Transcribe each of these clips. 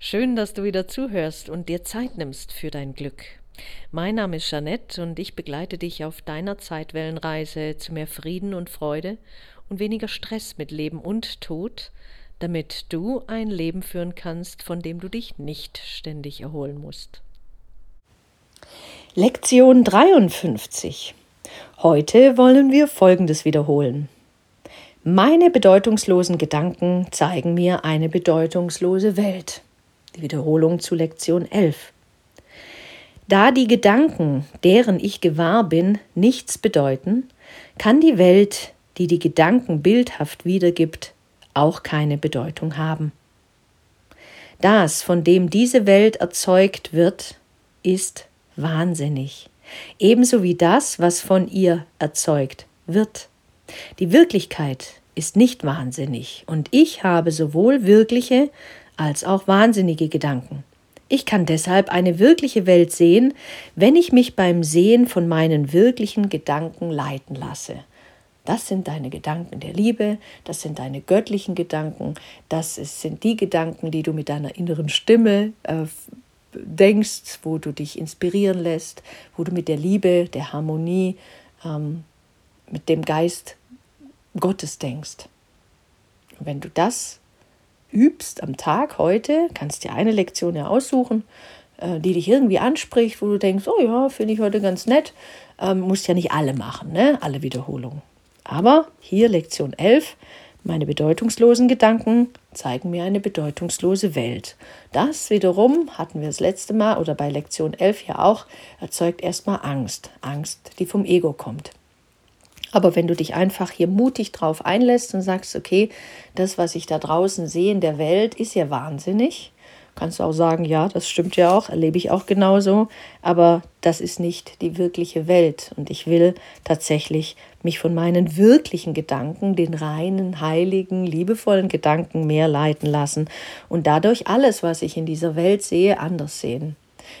Schön, dass du wieder zuhörst und dir Zeit nimmst für dein Glück. Mein Name ist Jeanette und ich begleite dich auf deiner Zeitwellenreise zu mehr Frieden und Freude und weniger Stress mit Leben und Tod, damit du ein Leben führen kannst, von dem du dich nicht ständig erholen musst. Lektion 53. Heute wollen wir Folgendes wiederholen. Meine bedeutungslosen Gedanken zeigen mir eine bedeutungslose Welt. Die Wiederholung zu Lektion 11. Da die Gedanken, deren ich gewahr bin, nichts bedeuten, kann die Welt, die die Gedanken bildhaft wiedergibt, auch keine Bedeutung haben. Das, von dem diese Welt erzeugt wird, ist wahnsinnig, ebenso wie das, was von ihr erzeugt wird. Die Wirklichkeit ist nicht wahnsinnig und ich habe sowohl wirkliche als auch wahnsinnige Gedanken. Ich kann deshalb eine wirkliche Welt sehen, wenn ich mich beim Sehen von meinen wirklichen Gedanken leiten lasse. Das sind deine Gedanken der Liebe, das sind deine göttlichen Gedanken, das sind die Gedanken, die du mit deiner inneren Stimme äh, denkst, wo du dich inspirieren lässt, wo du mit der Liebe, der Harmonie, ähm, mit dem Geist Gottes denkst. Und wenn du das übst am Tag heute, kannst dir eine Lektion ja aussuchen, äh, die dich irgendwie anspricht, wo du denkst, oh ja, finde ich heute ganz nett. Ähm, musst ja nicht alle machen, ne? alle Wiederholungen. Aber hier Lektion 11, meine bedeutungslosen Gedanken zeigen mir eine bedeutungslose Welt. Das wiederum hatten wir das letzte Mal oder bei Lektion 11 ja auch, erzeugt erstmal Angst. Angst, die vom Ego kommt. Aber wenn du dich einfach hier mutig drauf einlässt und sagst, okay, das, was ich da draußen sehe in der Welt, ist ja wahnsinnig, kannst du auch sagen, ja, das stimmt ja auch, erlebe ich auch genauso, aber das ist nicht die wirkliche Welt und ich will tatsächlich mich von meinen wirklichen Gedanken, den reinen, heiligen, liebevollen Gedanken mehr leiten lassen und dadurch alles, was ich in dieser Welt sehe, anders sehen.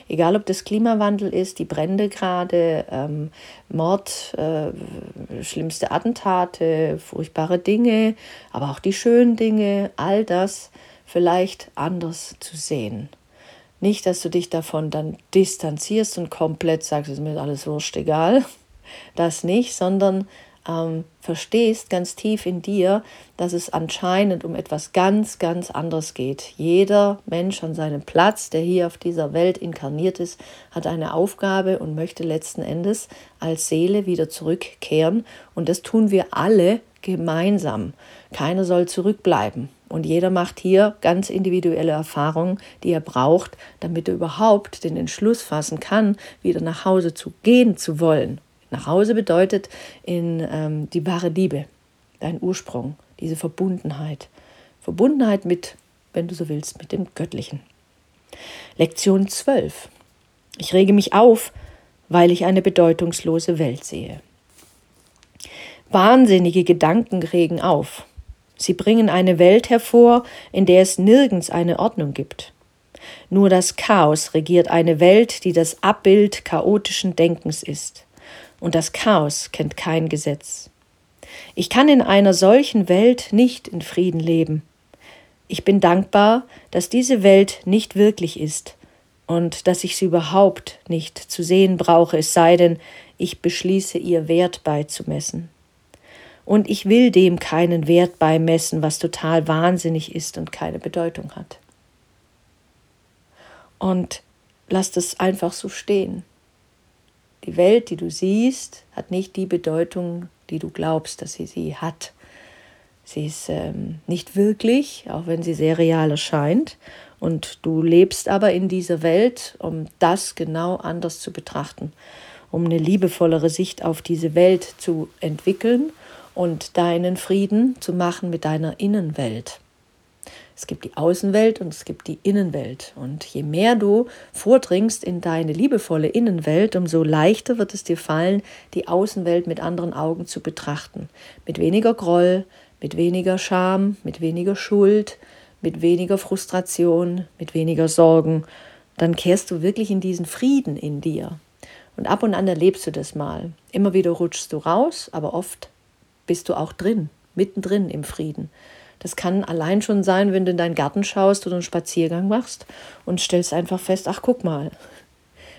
Egal, ob das Klimawandel ist, die Brände gerade, ähm, Mord, äh, schlimmste Attentate, furchtbare Dinge, aber auch die schönen Dinge, all das vielleicht anders zu sehen. Nicht, dass du dich davon dann distanzierst und komplett sagst, es ist mir alles wurscht egal. Das nicht, sondern ähm, verstehst ganz tief in dir, dass es anscheinend um etwas ganz, ganz anderes geht. Jeder Mensch an seinem Platz, der hier auf dieser Welt inkarniert ist, hat eine Aufgabe und möchte letzten Endes als Seele wieder zurückkehren. Und das tun wir alle gemeinsam. Keiner soll zurückbleiben. Und jeder macht hier ganz individuelle Erfahrungen, die er braucht, damit er überhaupt den Entschluss fassen kann, wieder nach Hause zu gehen zu wollen nach Hause bedeutet in ähm, die wahre Liebe, dein Ursprung, diese Verbundenheit. Verbundenheit mit, wenn du so willst, mit dem Göttlichen. Lektion 12. Ich rege mich auf, weil ich eine bedeutungslose Welt sehe. Wahnsinnige Gedanken regen auf. Sie bringen eine Welt hervor, in der es nirgends eine Ordnung gibt. Nur das Chaos regiert eine Welt, die das Abbild chaotischen Denkens ist und das Chaos kennt kein Gesetz. Ich kann in einer solchen Welt nicht in Frieden leben. Ich bin dankbar, dass diese Welt nicht wirklich ist und dass ich sie überhaupt nicht zu sehen brauche, es sei denn, ich beschließe ihr Wert beizumessen. Und ich will dem keinen Wert beimessen, was total wahnsinnig ist und keine Bedeutung hat. Und lass das einfach so stehen. Die Welt, die du siehst, hat nicht die Bedeutung, die du glaubst, dass sie sie hat. Sie ist ähm, nicht wirklich, auch wenn sie sehr real erscheint. Und du lebst aber in dieser Welt, um das genau anders zu betrachten, um eine liebevollere Sicht auf diese Welt zu entwickeln und deinen Frieden zu machen mit deiner Innenwelt. Es gibt die Außenwelt und es gibt die Innenwelt. Und je mehr du vordringst in deine liebevolle Innenwelt, umso leichter wird es dir fallen, die Außenwelt mit anderen Augen zu betrachten. Mit weniger Groll, mit weniger Scham, mit weniger Schuld, mit weniger Frustration, mit weniger Sorgen. Dann kehrst du wirklich in diesen Frieden in dir. Und ab und an erlebst du das mal. Immer wieder rutschst du raus, aber oft bist du auch drin, mittendrin im Frieden. Das kann allein schon sein, wenn du in deinen Garten schaust oder einen Spaziergang machst und stellst einfach fest, ach guck mal,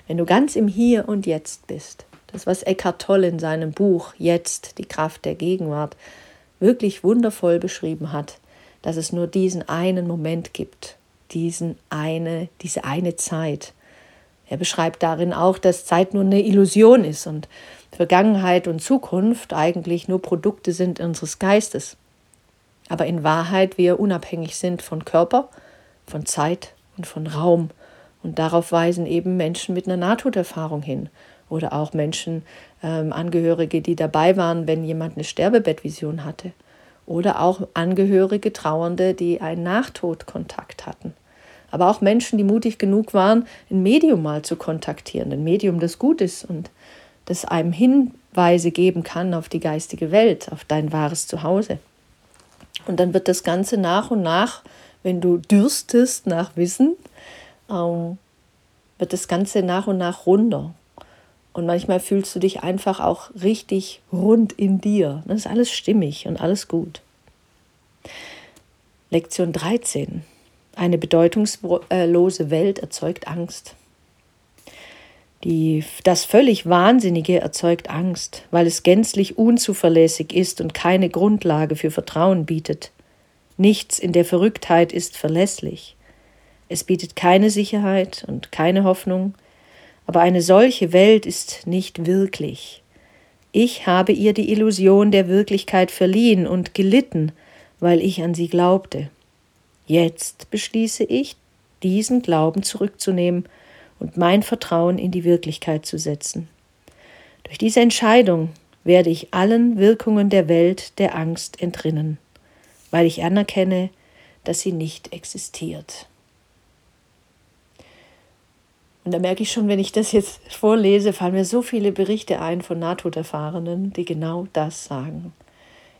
wenn du ganz im Hier und Jetzt bist, das, was Eckhart Tolle in seinem Buch Jetzt, die Kraft der Gegenwart, wirklich wundervoll beschrieben hat, dass es nur diesen einen Moment gibt, diesen eine, diese eine Zeit. Er beschreibt darin auch, dass Zeit nur eine Illusion ist und Vergangenheit und Zukunft eigentlich nur Produkte sind unseres Geistes. Aber in Wahrheit wir unabhängig sind von Körper, von Zeit und von Raum. Und darauf weisen eben Menschen mit einer Nahtoderfahrung hin oder auch Menschen, ähm, Angehörige, die dabei waren, wenn jemand eine Sterbebettvision hatte. Oder auch Angehörige, Trauernde, die einen Nachtodkontakt hatten. Aber auch Menschen, die mutig genug waren, ein Medium mal zu kontaktieren, ein Medium, das gut ist und das einem Hinweise geben kann auf die geistige Welt, auf dein wahres Zuhause. Und dann wird das Ganze nach und nach, wenn du dürstest nach Wissen, ähm, wird das Ganze nach und nach runder. Und manchmal fühlst du dich einfach auch richtig rund in dir. Das ist alles stimmig und alles gut. Lektion 13. Eine bedeutungslose Welt erzeugt Angst. Die, das völlig Wahnsinnige erzeugt Angst, weil es gänzlich unzuverlässig ist und keine Grundlage für Vertrauen bietet. Nichts in der Verrücktheit ist verlässlich. Es bietet keine Sicherheit und keine Hoffnung, aber eine solche Welt ist nicht wirklich. Ich habe ihr die Illusion der Wirklichkeit verliehen und gelitten, weil ich an sie glaubte. Jetzt beschließe ich, diesen Glauben zurückzunehmen und mein Vertrauen in die Wirklichkeit zu setzen. Durch diese Entscheidung werde ich allen Wirkungen der Welt der Angst entrinnen, weil ich anerkenne, dass sie nicht existiert. Und da merke ich schon, wenn ich das jetzt vorlese, fallen mir so viele Berichte ein von Nahtoderfahrenen, die genau das sagen.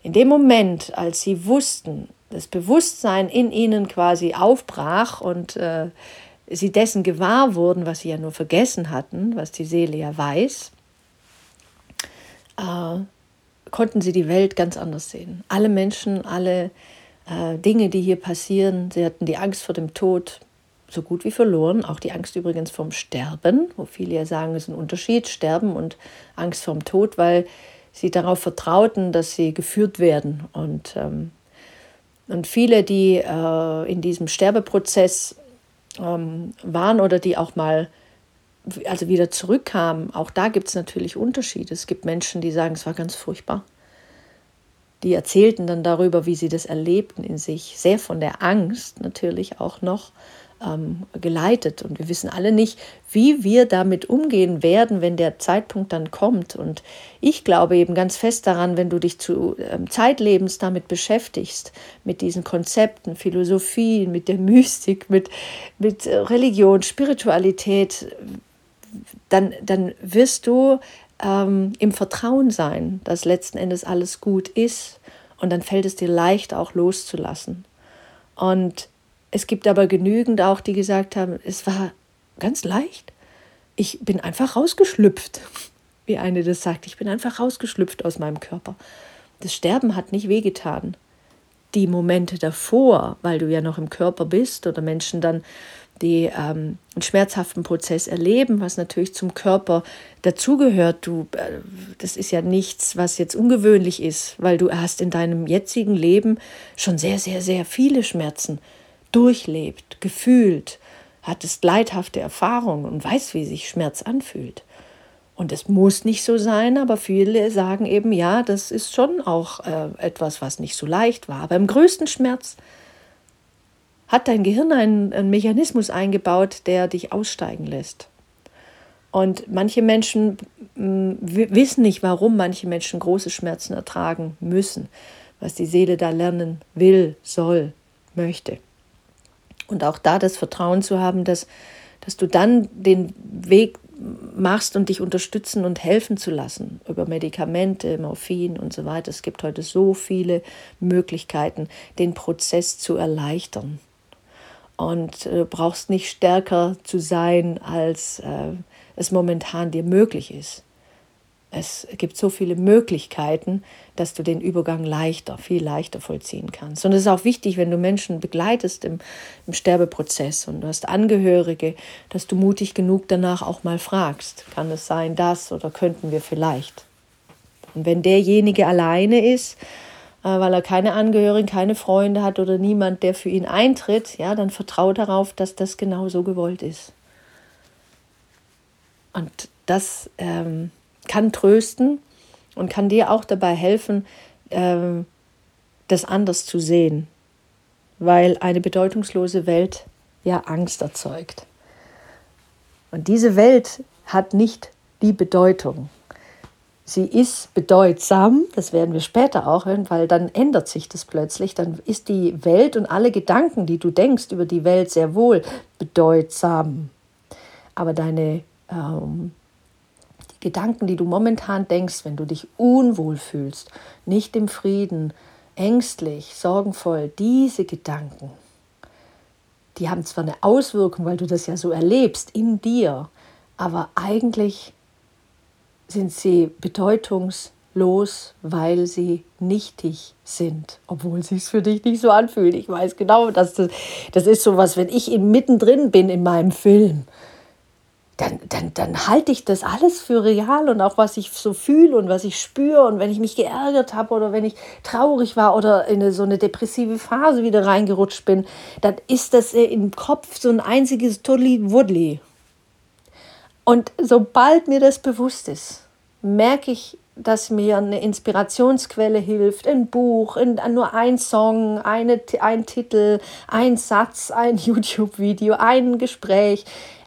In dem Moment, als sie wussten, das Bewusstsein in ihnen quasi aufbrach und äh, sie dessen gewahr wurden, was sie ja nur vergessen hatten, was die Seele ja weiß, äh, konnten sie die Welt ganz anders sehen. Alle Menschen, alle äh, Dinge, die hier passieren, sie hatten die Angst vor dem Tod, so gut wie verloren. Auch die Angst übrigens vom Sterben, wo viele ja sagen, es ist ein Unterschied, Sterben und Angst vom Tod, weil sie darauf vertrauten, dass sie geführt werden. Und, ähm, und viele, die äh, in diesem Sterbeprozess ähm, waren oder die auch mal also wieder zurückkamen, auch da gibt es natürlich Unterschiede. Es gibt Menschen, die sagen, es war ganz furchtbar. Die erzählten dann darüber, wie sie das erlebten in sich, sehr von der Angst natürlich auch noch ähm, geleitet. Und wir wissen alle nicht, wie wir damit umgehen werden, wenn der Zeitpunkt dann kommt. Und ich glaube eben ganz fest daran, wenn du dich zu ähm, Zeitlebens damit beschäftigst, mit diesen Konzepten, Philosophie, mit der Mystik, mit, mit äh, Religion, Spiritualität, dann, dann wirst du ähm, im Vertrauen sein, dass letzten Endes alles gut ist. Und dann fällt es dir leicht, auch loszulassen. Und es gibt aber genügend auch, die gesagt haben, es war ganz leicht. Ich bin einfach rausgeschlüpft, wie eine das sagt. Ich bin einfach rausgeschlüpft aus meinem Körper. Das Sterben hat nicht wehgetan. Die Momente davor, weil du ja noch im Körper bist oder Menschen dann die ähm, einen schmerzhaften Prozess erleben, was natürlich zum Körper dazugehört. Du, äh, das ist ja nichts, was jetzt ungewöhnlich ist, weil du hast in deinem jetzigen Leben schon sehr, sehr, sehr viele Schmerzen durchlebt, gefühlt, hattest leidhafte Erfahrungen und weißt, wie sich Schmerz anfühlt. Und es muss nicht so sein, aber viele sagen eben, ja, das ist schon auch äh, etwas, was nicht so leicht war. Aber im größten Schmerz hat dein Gehirn einen, einen Mechanismus eingebaut, der dich aussteigen lässt. Und manche Menschen mh, wissen nicht, warum manche Menschen große Schmerzen ertragen müssen, was die Seele da lernen will, soll, möchte. Und auch da das Vertrauen zu haben, dass, dass du dann den Weg machst und dich unterstützen und helfen zu lassen über Medikamente, Morphin und so weiter. Es gibt heute so viele Möglichkeiten, den Prozess zu erleichtern. Und du brauchst nicht stärker zu sein, als äh, es momentan dir möglich ist. Es gibt so viele Möglichkeiten, dass du den Übergang leichter, viel leichter vollziehen kannst. Und es ist auch wichtig, wenn du Menschen begleitest im, im Sterbeprozess und du hast Angehörige, dass du mutig genug danach auch mal fragst, kann es sein das oder könnten wir vielleicht? Und wenn derjenige alleine ist, äh, weil er keine Angehörigen, keine Freunde hat oder niemand, der für ihn eintritt, ja, dann vertraue darauf, dass das genau so gewollt ist. Und das ähm, kann trösten und kann dir auch dabei helfen, ähm, das anders zu sehen, weil eine bedeutungslose Welt ja Angst erzeugt. Und diese Welt hat nicht die Bedeutung. Sie ist bedeutsam, das werden wir später auch hören, weil dann ändert sich das plötzlich. Dann ist die Welt und alle Gedanken, die du denkst über die Welt, sehr wohl bedeutsam. Aber deine ähm, Gedanken, die du momentan denkst, wenn du dich unwohl fühlst, nicht im Frieden, ängstlich, sorgenvoll, diese Gedanken, die haben zwar eine Auswirkung, weil du das ja so erlebst in dir, aber eigentlich sind sie bedeutungslos, weil sie nichtig sind, obwohl sie es für dich nicht so anfühlt. Ich weiß genau, dass das, das ist so was, wenn ich mittendrin bin in meinem Film dann, dann, dann halte ich das alles für real und auch was ich so fühle und was ich spüre und wenn ich mich geärgert habe oder wenn ich traurig war oder in eine, so eine depressive Phase wieder reingerutscht bin, dann ist das im Kopf so ein einziges Tudli-Wudli. Und sobald mir das bewusst ist, merke ich, dass mir eine Inspirationsquelle hilft, ein Buch, ein, nur ein Song, eine, ein Titel, ein Satz, ein YouTube-Video, ein Gespräch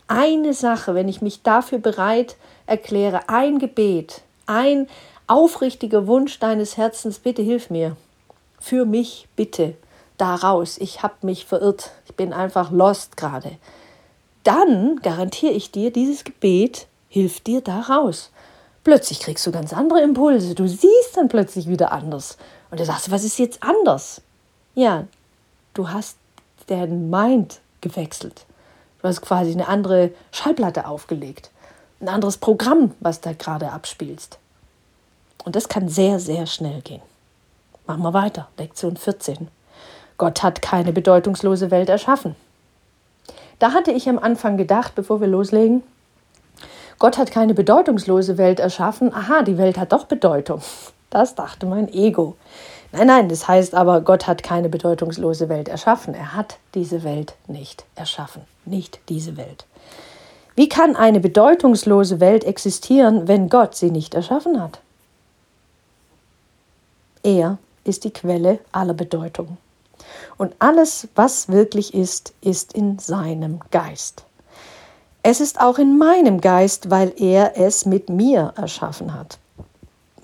eine Sache, wenn ich mich dafür bereit erkläre, ein Gebet, ein aufrichtiger Wunsch deines Herzens, bitte hilf mir, für mich bitte daraus, ich habe mich verirrt, ich bin einfach lost gerade, dann garantiere ich dir, dieses Gebet hilft dir daraus. Plötzlich kriegst du ganz andere Impulse, du siehst dann plötzlich wieder anders. Und du sagst, was ist jetzt anders? Ja, du hast deinen Mind gewechselt. Du hast quasi eine andere Schallplatte aufgelegt, ein anderes Programm, was da gerade abspielst. Und das kann sehr, sehr schnell gehen. Machen wir weiter. Lektion 14. Gott hat keine bedeutungslose Welt erschaffen. Da hatte ich am Anfang gedacht, bevor wir loslegen, Gott hat keine bedeutungslose Welt erschaffen. Aha, die Welt hat doch Bedeutung. Das dachte mein Ego. Nein, nein, das heißt aber, Gott hat keine bedeutungslose Welt erschaffen. Er hat diese Welt nicht erschaffen. Nicht diese Welt. Wie kann eine bedeutungslose Welt existieren, wenn Gott sie nicht erschaffen hat? Er ist die Quelle aller Bedeutung. Und alles, was wirklich ist, ist in seinem Geist. Es ist auch in meinem Geist, weil er es mit mir erschaffen hat.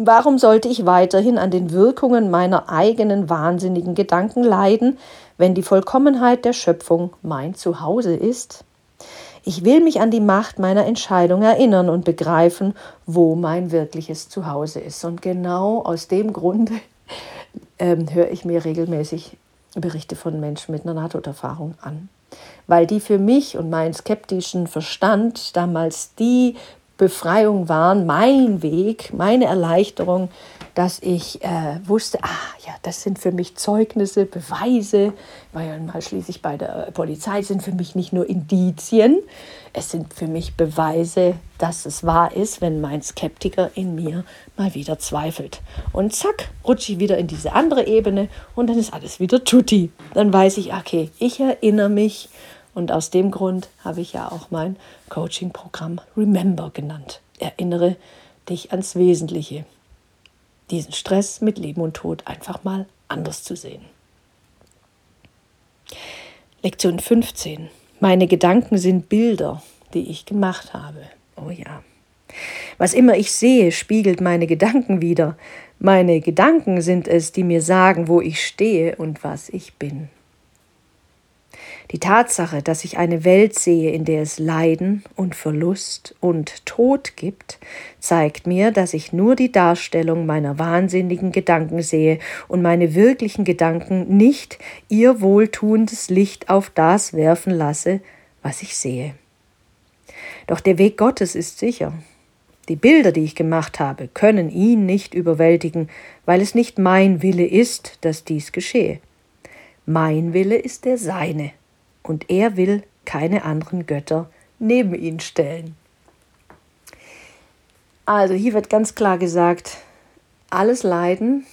Warum sollte ich weiterhin an den Wirkungen meiner eigenen wahnsinnigen Gedanken leiden, wenn die Vollkommenheit der Schöpfung mein Zuhause ist? Ich will mich an die Macht meiner Entscheidung erinnern und begreifen, wo mein wirkliches Zuhause ist. Und genau aus dem Grunde ähm, höre ich mir regelmäßig Berichte von Menschen mit einer Nahtoderfahrung an. Weil die für mich und meinen skeptischen Verstand damals die Befreiung waren, mein Weg, meine Erleichterung, dass ich äh, wusste, ah ja, das sind für mich Zeugnisse, Beweise, weil mal schließlich bei der Polizei sind für mich nicht nur Indizien, es sind für mich Beweise, dass es wahr ist, wenn mein Skeptiker in mir mal wieder zweifelt. Und zack, rutsche ich wieder in diese andere Ebene und dann ist alles wieder tutti. Dann weiß ich, okay, ich erinnere mich und aus dem Grund habe ich ja auch mein Coaching-Programm Remember genannt. Erinnere dich ans Wesentliche. Diesen Stress mit Leben und Tod einfach mal anders zu sehen. Lektion 15. Meine Gedanken sind Bilder, die ich gemacht habe. Oh ja. Was immer ich sehe, spiegelt meine Gedanken wieder. Meine Gedanken sind es, die mir sagen, wo ich stehe und was ich bin. Die Tatsache, dass ich eine Welt sehe, in der es Leiden und Verlust und Tod gibt, zeigt mir, dass ich nur die Darstellung meiner wahnsinnigen Gedanken sehe und meine wirklichen Gedanken nicht ihr wohltuendes Licht auf das werfen lasse, was ich sehe. Doch der Weg Gottes ist sicher. Die Bilder, die ich gemacht habe, können ihn nicht überwältigen, weil es nicht mein Wille ist, dass dies geschehe. Mein Wille ist der seine, und er will keine anderen Götter neben ihn stellen. Also hier wird ganz klar gesagt, alles Leiden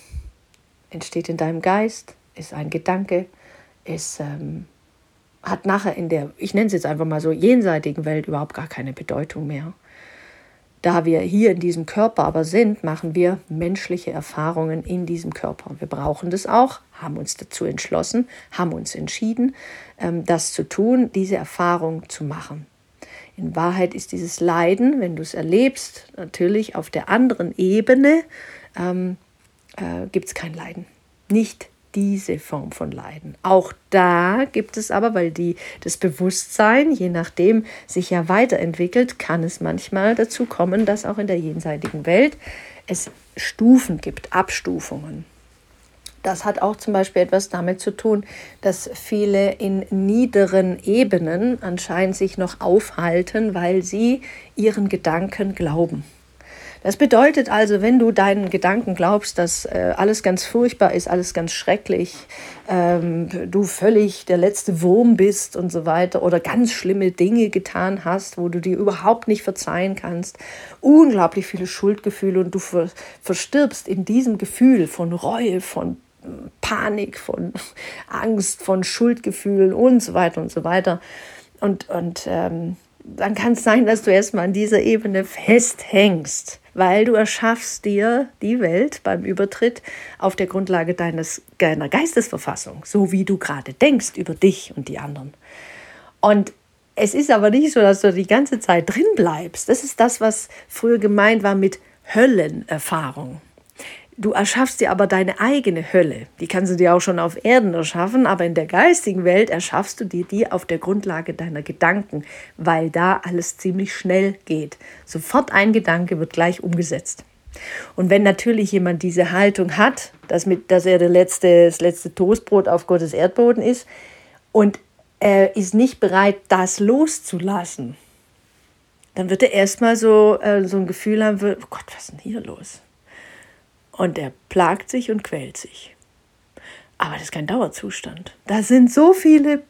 entsteht in deinem Geist, ist ein Gedanke, ist, ähm, hat nachher in der, ich nenne es jetzt einfach mal so, jenseitigen Welt überhaupt gar keine Bedeutung mehr. Da wir hier in diesem Körper aber sind, machen wir menschliche Erfahrungen in diesem Körper. Wir brauchen das auch, haben uns dazu entschlossen, haben uns entschieden, ähm, das zu tun, diese Erfahrung zu machen. In Wahrheit ist dieses Leiden, wenn du es erlebst, natürlich auf der anderen Ebene, ähm, äh, gibt es kein Leiden. Nicht diese Form von Leiden. Auch da gibt es aber, weil die, das Bewusstsein, je nachdem, sich ja weiterentwickelt, kann es manchmal dazu kommen, dass auch in der jenseitigen Welt es Stufen gibt, Abstufungen. Das hat auch zum Beispiel etwas damit zu tun, dass viele in niederen Ebenen anscheinend sich noch aufhalten, weil sie ihren Gedanken glauben. Das bedeutet also, wenn du deinen Gedanken glaubst, dass äh, alles ganz furchtbar ist, alles ganz schrecklich, ähm, du völlig der letzte Wurm bist und so weiter oder ganz schlimme Dinge getan hast, wo du dir überhaupt nicht verzeihen kannst, unglaublich viele Schuldgefühle und du ver verstirbst in diesem Gefühl von Reue, von Panik, von Angst, von Schuldgefühlen und so weiter und so weiter. Und, und ähm, dann kann es sein, dass du erstmal an dieser Ebene festhängst weil du erschaffst dir die Welt beim Übertritt auf der Grundlage deines, deiner Geistesverfassung, so wie du gerade denkst über dich und die anderen. Und es ist aber nicht so, dass du die ganze Zeit drin bleibst. Das ist das, was früher gemeint war mit Höllenerfahrung. Du erschaffst dir aber deine eigene Hölle. Die kannst du dir auch schon auf Erden erschaffen, aber in der geistigen Welt erschaffst du dir die auf der Grundlage deiner Gedanken, weil da alles ziemlich schnell geht. Sofort ein Gedanke wird gleich umgesetzt. Und wenn natürlich jemand diese Haltung hat, dass, mit, dass er der letzte, das letzte Toastbrot auf Gottes Erdboden ist und er ist nicht bereit, das loszulassen, dann wird er erstmal so, äh, so ein Gefühl haben, oh Gott, was ist denn hier los? Und er plagt sich und quält sich. Aber das ist kein Dauerzustand. Da sind so viele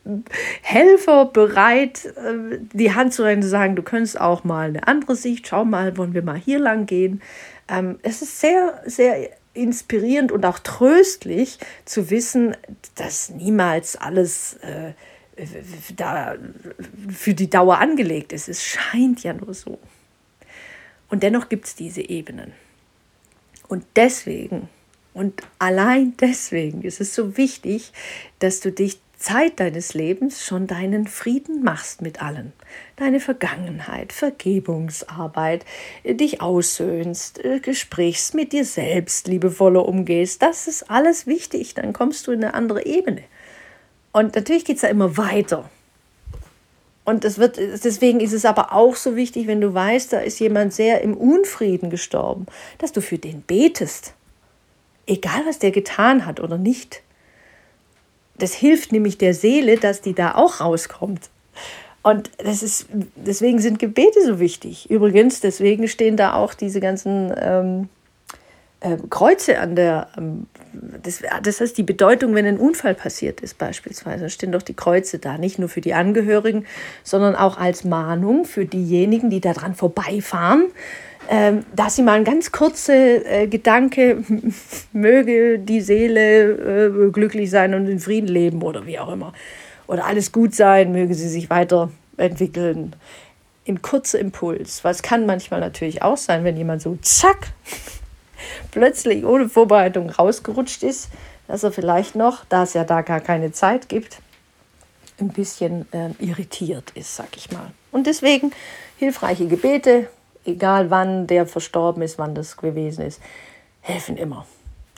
Helfer bereit, äh, die Hand zu und zu sagen, du könntest auch mal eine andere Sicht, schau mal, wollen wir mal hier lang gehen. Ähm, es ist sehr, sehr inspirierend und auch tröstlich zu wissen, dass niemals alles äh, da für die Dauer angelegt ist. Es scheint ja nur so. Und dennoch gibt es diese Ebenen. Und deswegen und allein deswegen ist es so wichtig, dass du dich Zeit deines Lebens schon deinen Frieden machst mit allen. Deine Vergangenheit, Vergebungsarbeit, dich aussöhnst, äh, Gesprächs mit dir selbst liebevoller umgehst. Das ist alles wichtig. Dann kommst du in eine andere Ebene. Und natürlich geht es ja immer weiter. Und das wird, deswegen ist es aber auch so wichtig, wenn du weißt, da ist jemand sehr im Unfrieden gestorben, dass du für den betest. Egal, was der getan hat oder nicht. Das hilft nämlich der Seele, dass die da auch rauskommt. Und das ist, deswegen sind Gebete so wichtig. Übrigens, deswegen stehen da auch diese ganzen ähm, äh, Kreuze an der, ähm, das, das heißt die Bedeutung, wenn ein Unfall passiert ist beispielsweise, da stehen doch die Kreuze da, nicht nur für die Angehörigen, sondern auch als Mahnung für diejenigen, die daran vorbeifahren, ähm, dass sie mal ein ganz kurzer äh, Gedanke, möge die Seele äh, glücklich sein und in Frieden leben oder wie auch immer. Oder alles gut sein, möge sie sich weiterentwickeln. In kurzer Impuls. Was kann manchmal natürlich auch sein, wenn jemand so zack plötzlich ohne Vorbereitung rausgerutscht ist, dass er vielleicht noch, da es ja da gar keine Zeit gibt, ein bisschen äh, irritiert ist, sag ich mal. Und deswegen hilfreiche Gebete, egal wann der verstorben ist, wann das gewesen ist, helfen immer.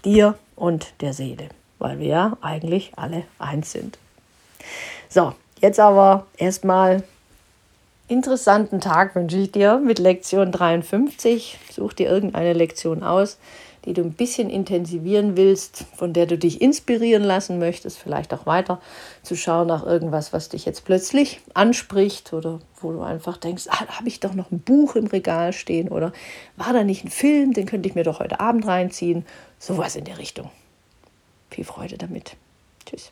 Dir und der Seele, weil wir ja eigentlich alle eins sind. So, jetzt aber erstmal interessanten Tag wünsche ich dir mit Lektion 53. Such dir irgendeine Lektion aus, die du ein bisschen intensivieren willst, von der du dich inspirieren lassen möchtest, vielleicht auch weiter zu schauen nach irgendwas, was dich jetzt plötzlich anspricht oder wo du einfach denkst, ah, da habe ich doch noch ein Buch im Regal stehen oder war da nicht ein Film, den könnte ich mir doch heute Abend reinziehen. Sowas in der Richtung. Viel Freude damit. Tschüss.